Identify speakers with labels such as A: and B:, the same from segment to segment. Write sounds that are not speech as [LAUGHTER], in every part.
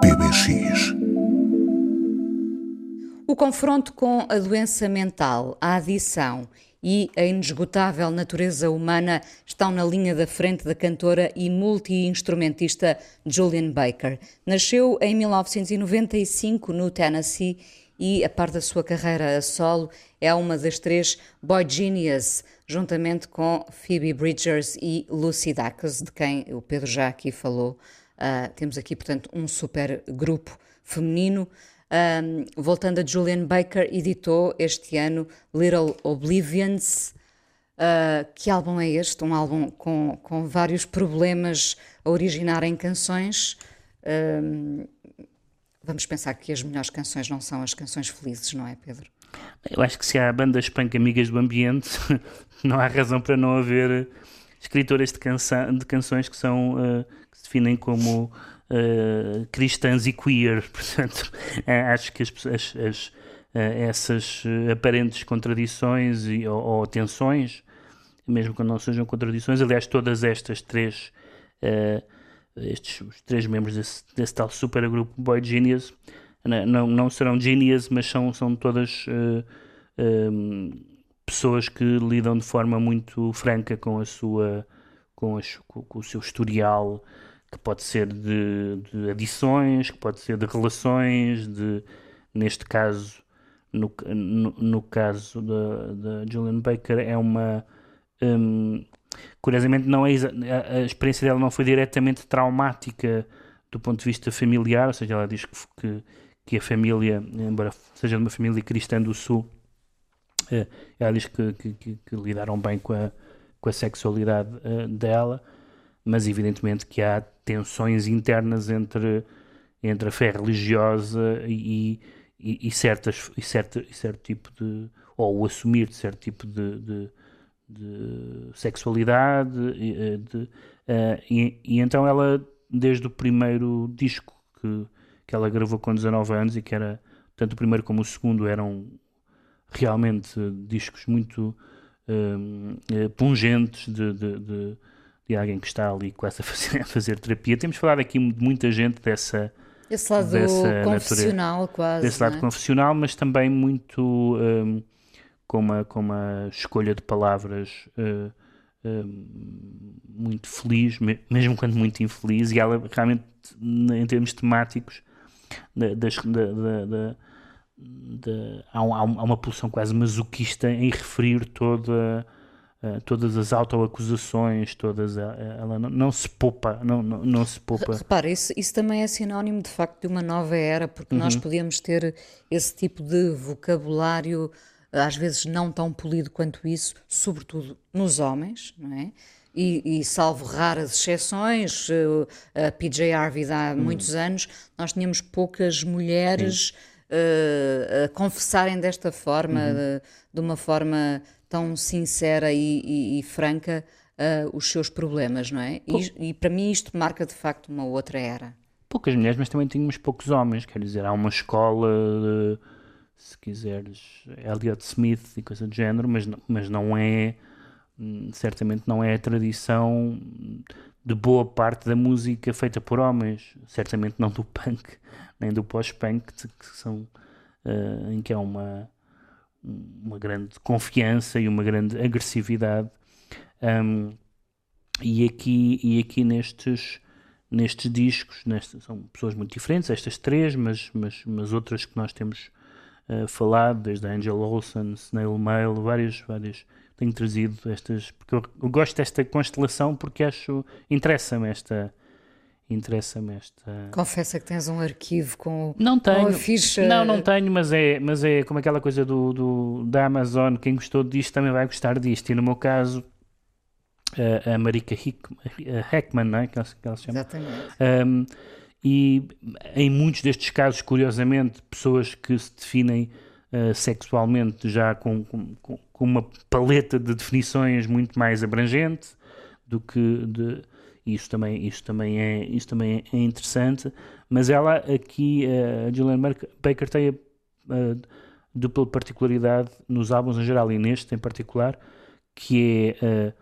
A: PBX.
B: O confronto com a doença mental, a adição e a inesgotável natureza humana estão na linha da frente da cantora e multi-instrumentista Julian Baker. Nasceu em 1995 no Tennessee e, a par da sua carreira a solo, é uma das três Boy Genius, juntamente com Phoebe Bridgers e Lucy Dacus, de quem o Pedro já aqui falou. Uh, temos aqui, portanto, um super grupo feminino. Um, voltando a Julian Baker, editou este ano Little Oblivions. Uh, que álbum é este? Um álbum com, com vários problemas a originar em canções. Vamos pensar que as melhores canções não são as canções felizes, não é, Pedro?
C: Eu acho que se há bandas punk amigas do ambiente, [LAUGHS] não há razão para não haver escritoras de, canção, de canções que são uh, que se definem como uh, cristãs e queer. [LAUGHS] Portanto, uh, acho que as, as, as essas aparentes contradições e, ou, ou, tensões, mesmo quando não sejam contradições, aliás, todas estas três, estes os três membros desse, desse tal supergrupo Boy Genius, não, não serão genius, mas são, são todas pessoas que lidam de forma muito franca com a sua com, as, com, o seu historial que pode ser de, de, adições, que pode ser de relações, de neste caso no, no, no caso da, Julian Baker é uma um, curiosamente não é a, experiência dela não foi diretamente traumática do ponto de vista familiar, ou seja, ela diz que, que, que a família, embora seja de uma família cristã do sul, é, ela diz que, que, que, lidaram bem com a, com a sexualidade uh, dela, mas evidentemente que há tensões internas entre, entre a fé religiosa e, e, e, certas, e, certo, e certo tipo de. ou o assumir de certo tipo de, de, de sexualidade. Eh, de, uh, e, e então ela, desde o primeiro disco que, que ela gravou com 19 anos e que era tanto o primeiro como o segundo eram realmente discos muito uh, pungentes de, de, de, de, alguém que está ali quase a fazer, a fazer terapia. Temos falado aqui de muita gente dessa.
B: Esse lado dessa confessional, natureza, quase.
C: Desse lado
B: é?
C: confessional, mas também muito um, com, uma, com uma escolha de palavras uh, uh, muito feliz, mesmo quando muito infeliz, e ela realmente, em termos temáticos, das, da, da, da de, há, um, há, uma pulsão quase masoquista em referir toda, uh, todas as autoacusações, todas, uh, ela não, não, se poupa, não, não, não se poupa.
B: Repara, isso, isso também é sinónimo de facto de uma nova era, porque uhum. nós podíamos ter esse tipo de vocabulário às vezes não tão polido quanto isso, sobretudo nos homens, não é? E, e, salvo raras exceções, a PJ Harvey há hum. muitos anos, nós tínhamos poucas mulheres Sim uh, a confessarem desta forma, uhum. de, de, uma forma tão sincera e, e, e franca, uh, os seus problemas, não é? E, e, para mim isto marca de facto uma outra era.
C: Poucas mulheres, mas também tínhamos poucos homens, quer dizer, há uma escola, de, se quiseres, Elliot Smith e coisa do género, mas, mas não é, hum, certamente não é a tradição de boa parte da música feita por homens, certamente não do punk, nem do pós-punk, que são uh, em que há uma, uma grande confiança e uma grande agressividade. Um, e aqui, e aqui nestes, nestes discos, nestes, são pessoas muito diferentes, estas três, mas, mas, mas outras que nós temos uh, falado, desde a Angel Olsen, Snail Mail, várias, várias tenho trazido estas, porque eu, eu gosto desta constelação porque acho, interessa-me esta, interessa-me esta.
B: Confessa que tens um arquivo com,
C: não tenho,
B: com a ficha.
C: Não, não tenho, mas é, mas é como aquela coisa do, do, da Amazon. Quem gostou disto também vai gostar disto. E no meu caso, a, a Marika Hick, a Heckman, não é? Que ela, que ela se chama.
B: Exatamente.
C: Um, e em muitos destes casos, curiosamente, pessoas que se definem uh, sexualmente já com, com, com, uma paleta de definições muito mais abrangente do que de, isso também, isso também, é, isso também é interessante, mas ela aqui, a Julian Baker tem a, a dupla particularidade nos álbuns em geral e neste em particular, que é uh,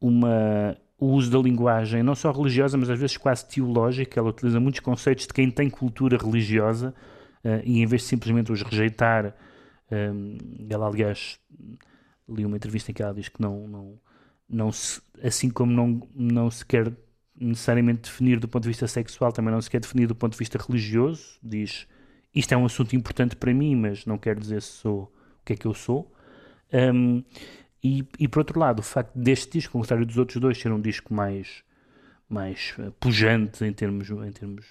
C: uma, o uso da linguagem, não só religiosa, mas às vezes quase teológica. Ela utiliza muitos conceitos de quem tem cultura religiosa uh, e em vez de simplesmente os rejeitar, ela, aliás, li uma entrevista em que ela diz que não, não, não se, assim como não, não se quer necessariamente definir do ponto de vista sexual, também não se quer definir do ponto de vista religioso. Diz isto é um assunto importante para mim, mas não quer dizer se sou o que é que eu sou. Um, e, e por outro lado, o facto deste disco, ao contrário dos outros dois, ser um disco mais, mais uh, pujante em termos, em termos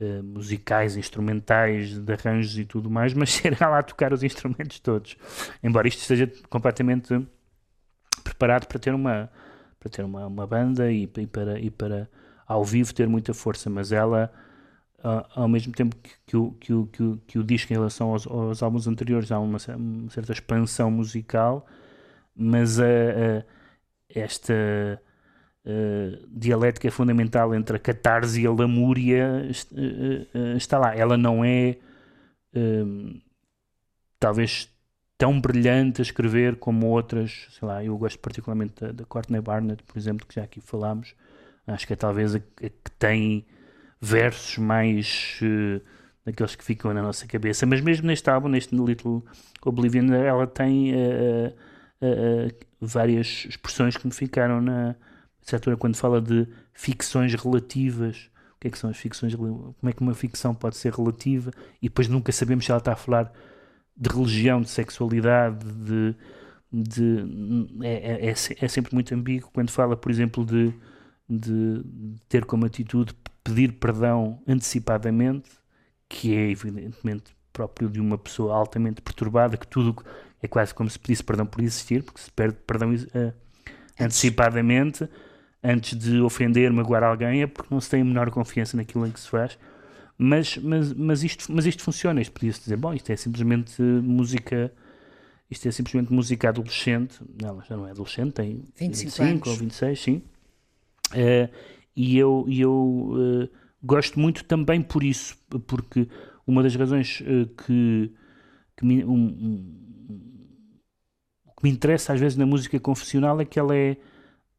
C: uh, musicais, instrumentais, de arranjos e tudo mais, mas [LAUGHS] ser lá a tocar os instrumentos todos. Embora isto esteja completamente preparado para ter uma, para ter uma, uma banda e, e, para, e para ao vivo ter muita força, mas ela ao mesmo tempo que, que, o, que, o, que, o, que o disco em relação aos, aos álbuns anteriores há uma, uma, certa expansão musical, mas a, a esta a dialética fundamental entre a catarse e a lamúria está lá. Ela não é talvez tão brilhante a escrever como outras, sei lá, eu gosto particularmente da, da Courtney Barnett, por exemplo, que já aqui falámos, acho que é talvez a, a que tem versos mais uh, daqueles que ficam na nossa cabeça. Mas mesmo neste álbum, neste Little Oblivion, ela tem uh, uh, várias expressões que me ficaram na certa quando fala de ficções relativas. O que é que são as ficções? Como é que uma ficção pode ser relativa? E depois nunca sabemos se ela está a falar de religião, de sexualidade, de. de é, é, é, é sempre muito ambíguo quando fala, por exemplo, de, de ter como atitude pedir perdão antecipadamente, que é evidentemente próprio de uma pessoa altamente perturbada, que tudo é quase como se pedisse perdão por existir, porque se perde perdão uh, antecipadamente antes de ofender, magoar alguém, é porque não se tem a menor confiança naquilo em que se faz. Mas, mas, mas, isto, mas isto funciona, isto podia-se dizer, bom, isto é simplesmente música, isto é simplesmente música adolescente, não, ela já não é adolescente, tem 25, 25 anos. ou 26, sim. Uh, e eu, e eu uh, gosto muito também por isso, porque uma das razões uh, que, que, me, um, um, que me interessa às vezes na música confessional é que ela é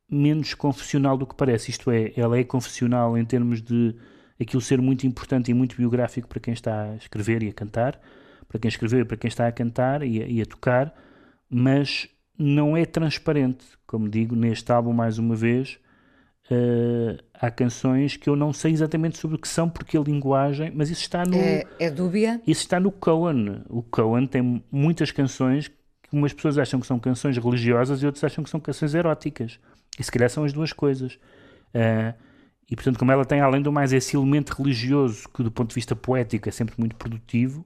C: menos confessional do que parece, isto é, ela é confessional em termos de aquilo ser muito importante e muito biográfico para quem está a escrever e a cantar, para quem escreveu e para quem está a cantar e a, e a tocar, mas não é transparente, como digo, neste álbum mais uma vez, Uh, há canções que eu não sei exatamente sobre o que são, porque a linguagem, mas isso está no.
B: É, é dúbia?
C: Isso está no Cohen. O Cohen tem muitas canções que umas pessoas acham que são canções religiosas e outras acham que são canções eróticas. E se calhar são as duas coisas. Uh, e portanto, como ela tem, além do mais, esse elemento religioso que, do ponto de vista poético, é sempre muito produtivo,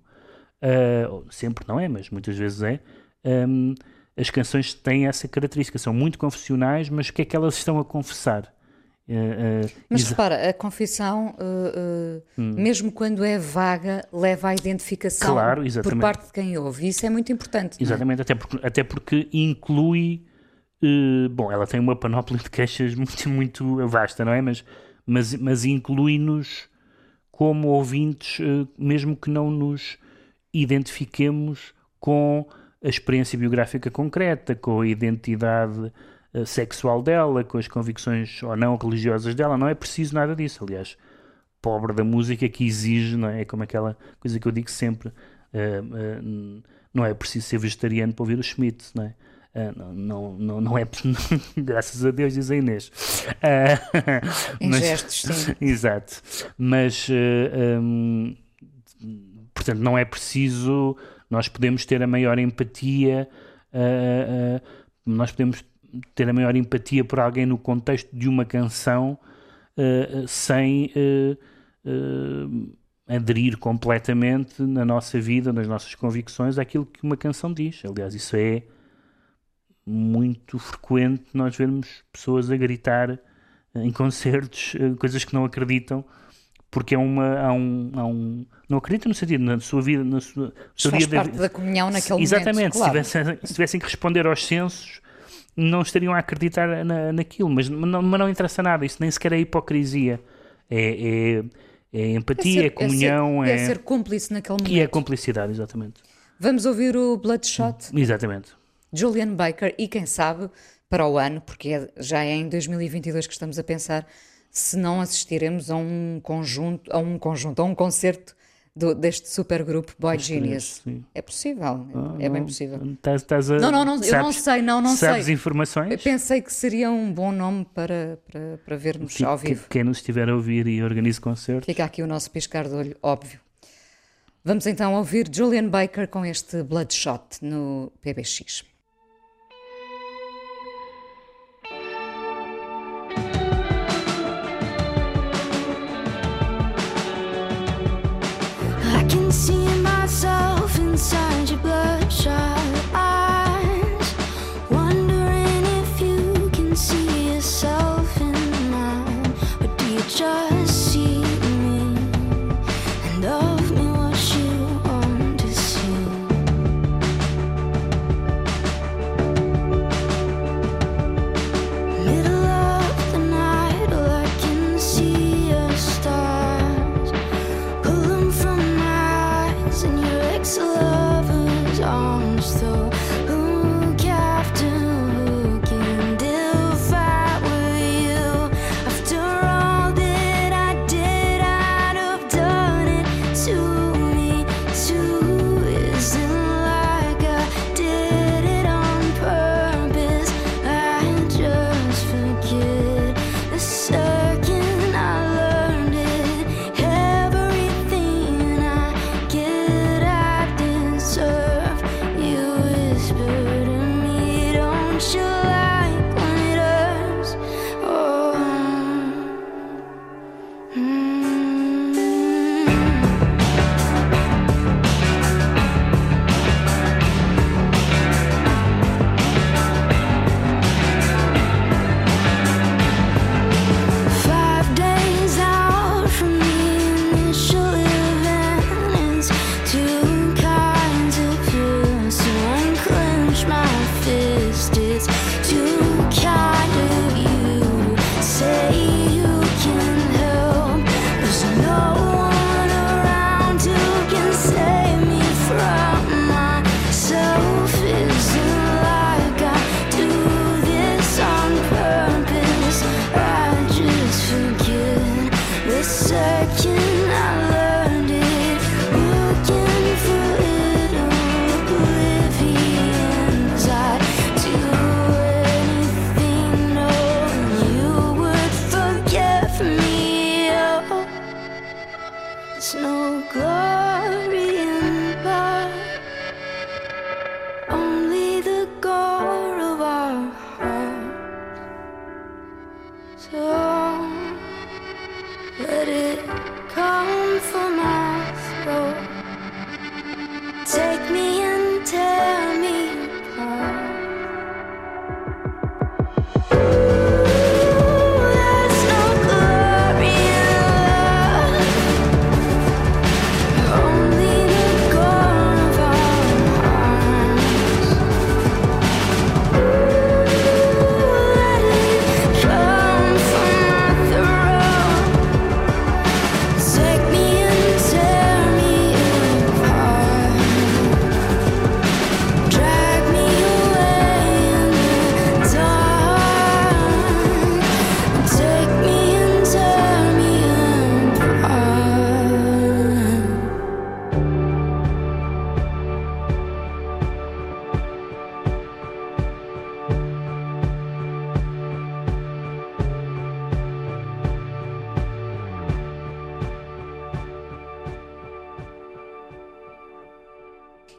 C: uh, sempre não é, mas muitas vezes é. Um, as canções têm essa característica, são muito confessionais, mas o que é que elas estão a confessar?
B: Uh, uh, Mas repara, a confissão, uh, hum. mesmo quando é vaga, leva à identificação claro, por parte de quem ouve. Isso é muito importante.
C: É? Exatamente,
B: é?
C: até, porque, até porque inclui. bom, ela tem uma panóplia de queixas [LAUGHS] muito, muito vasta, não é? Mas, mas, mas inclui-nos como ouvintes, mesmo que não nos identifiquemos com a experiência biográfica concreta, com a identidade eh, sexual dela, com as convicções ou não religiosas dela, não é preciso nada disso. Aliás, pobre da música que exige, não é? É como aquela coisa que eu digo sempre: uh, não é preciso ser vegetariano para ouvir o Schmidt, não é? Uh, não, não, não é [LAUGHS] graças a Deus, diz a Inês.
B: Uh, em mas, gestos, sim. [LAUGHS]
C: Exato. Mas, uh, um, portanto, não é preciso. Nós podemos ter a maior empatia, nós podemos ter a maior empatia por alguém no contexto de uma canção sem aderir completamente na nossa vida, nas nossas convicções, àquilo que uma canção diz. Aliás, isso é muito frequente nós vermos pessoas a gritar em concertos coisas que não acreditam porque é uma há um, há um não acredito no sentido na sua vida na sua
B: faz dia parte de, da comunhão naquele
C: exatamente
B: momento,
C: claro. se, tivessem, se tivessem que responder aos censos não estariam a acreditar na, naquilo, mas não, mas não interessa nada, isso nem sequer é hipocrisia. É, é, é empatia, é, ser, é comunhão,
B: é ser, é, é ser cúmplice naquele momento.
C: E é cumplicidade, exatamente.
B: Vamos ouvir o Bloodshot?
C: Exatamente.
B: Julian Baker e quem sabe para o ano, porque é, já é em 2022 que estamos a pensar se não assistiremos a um conjunto, a um conjunto, a um concerto do, deste supergrupo Boy Genius. É possível, ah, é bem possível.
C: Estás, estás a,
B: não, não, não, sabes, eu não sei, não, não
C: sabes
B: sei.
C: informações?
B: Eu pensei que seria um bom nome para, para, para vermos que, ao vivo.
C: Quem nos estiver a ouvir e organize concertos.
B: Fica aqui o nosso piscar de olho, óbvio. Vamos então ouvir Julian Baker com este Bloodshot no PBX. inside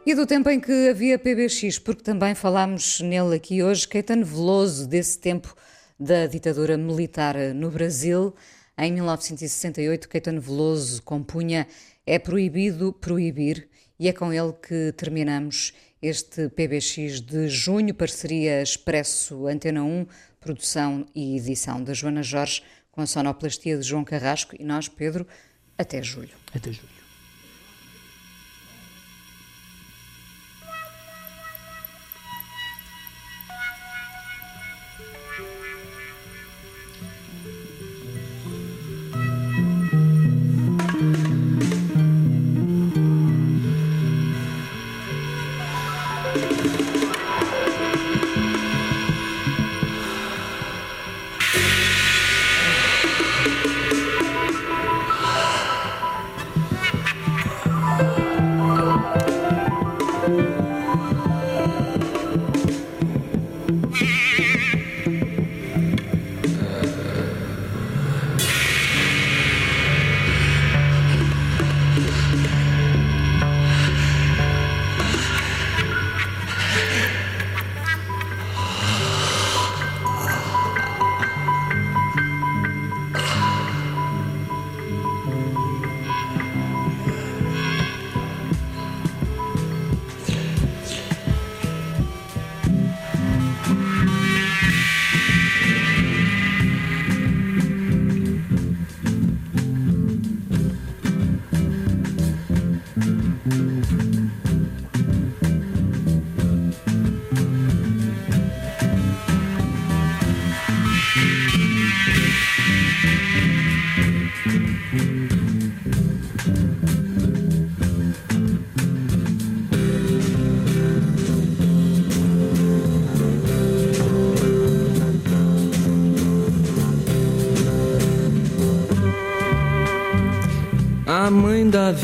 B: E do tempo em que havia PBX, porque também falámos nele aqui hoje, Caetano Veloso, desse tempo da ditadura militar no Brasil. Em 1968, Caetano Veloso compunha É Proibido Proibir, e é com ele que terminamos este PBX de junho, parceria Expresso Antena 1, produção e edição da Joana Jorge, com a sonoplastia de João Carrasco, e nós, Pedro, até julho.
C: Até julho.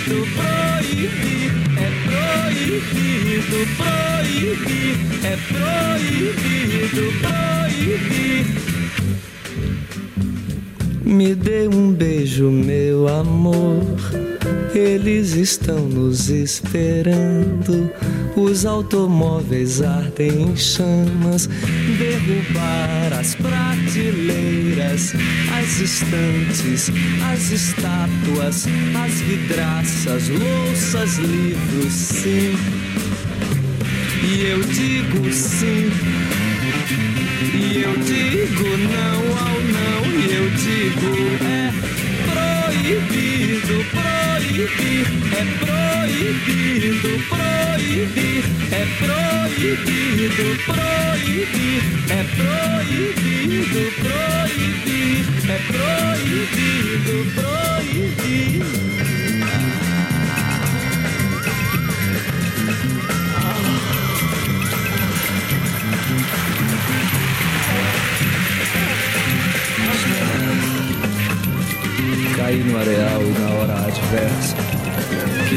A: proibido, proibir, é proibido, proibir, é proibido, proibir. Me dê um beijo, meu amor. Eles estão nos esperando. Os automóveis ardem em chamas. Derrubar as prateleiras, as estantes, as estátuas, as vidraças, louças, livros, sim. E eu digo sim. E eu digo não ao não, e eu digo é proibido, proibir, é proibido, proibir, é proibido, proibir, é proibido,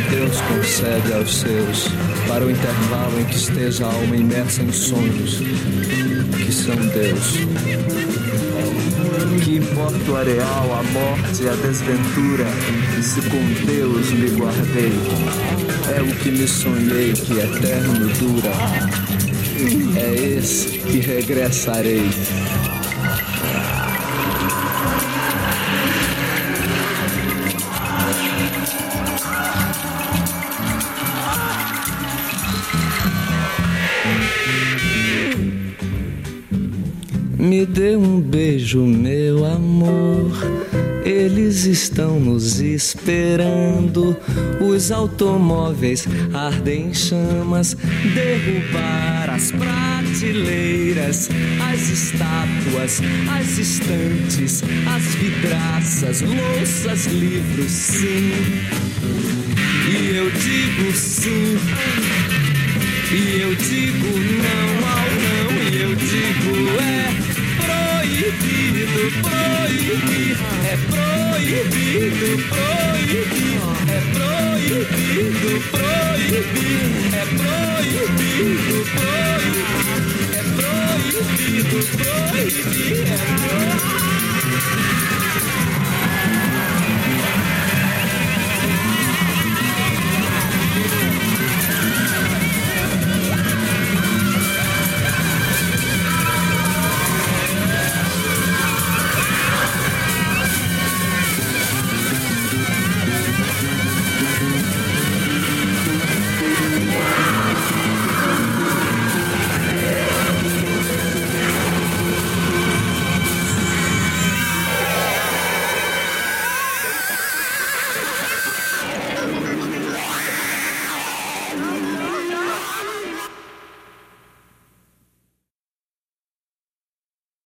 A: Deus concede aos seus, para o intervalo em que esteja a alma imersa em sonhos, que são Deus. Que importa o areal, a morte e a desventura, se com Deus me guardei, é o que me sonhei que eterno dura, é esse que regressarei. Me dê um beijo, meu amor. Eles estão nos esperando. Os automóveis ardem em chamas. Derrubar as prateleiras, as estátuas, as estantes, as vidraças, louças, livros, sim. E eu digo sim. E eu digo não ao não. E eu digo é proibido, proibir, é proibido, proibir, é proibido, é proibido, é proibido, é proibido.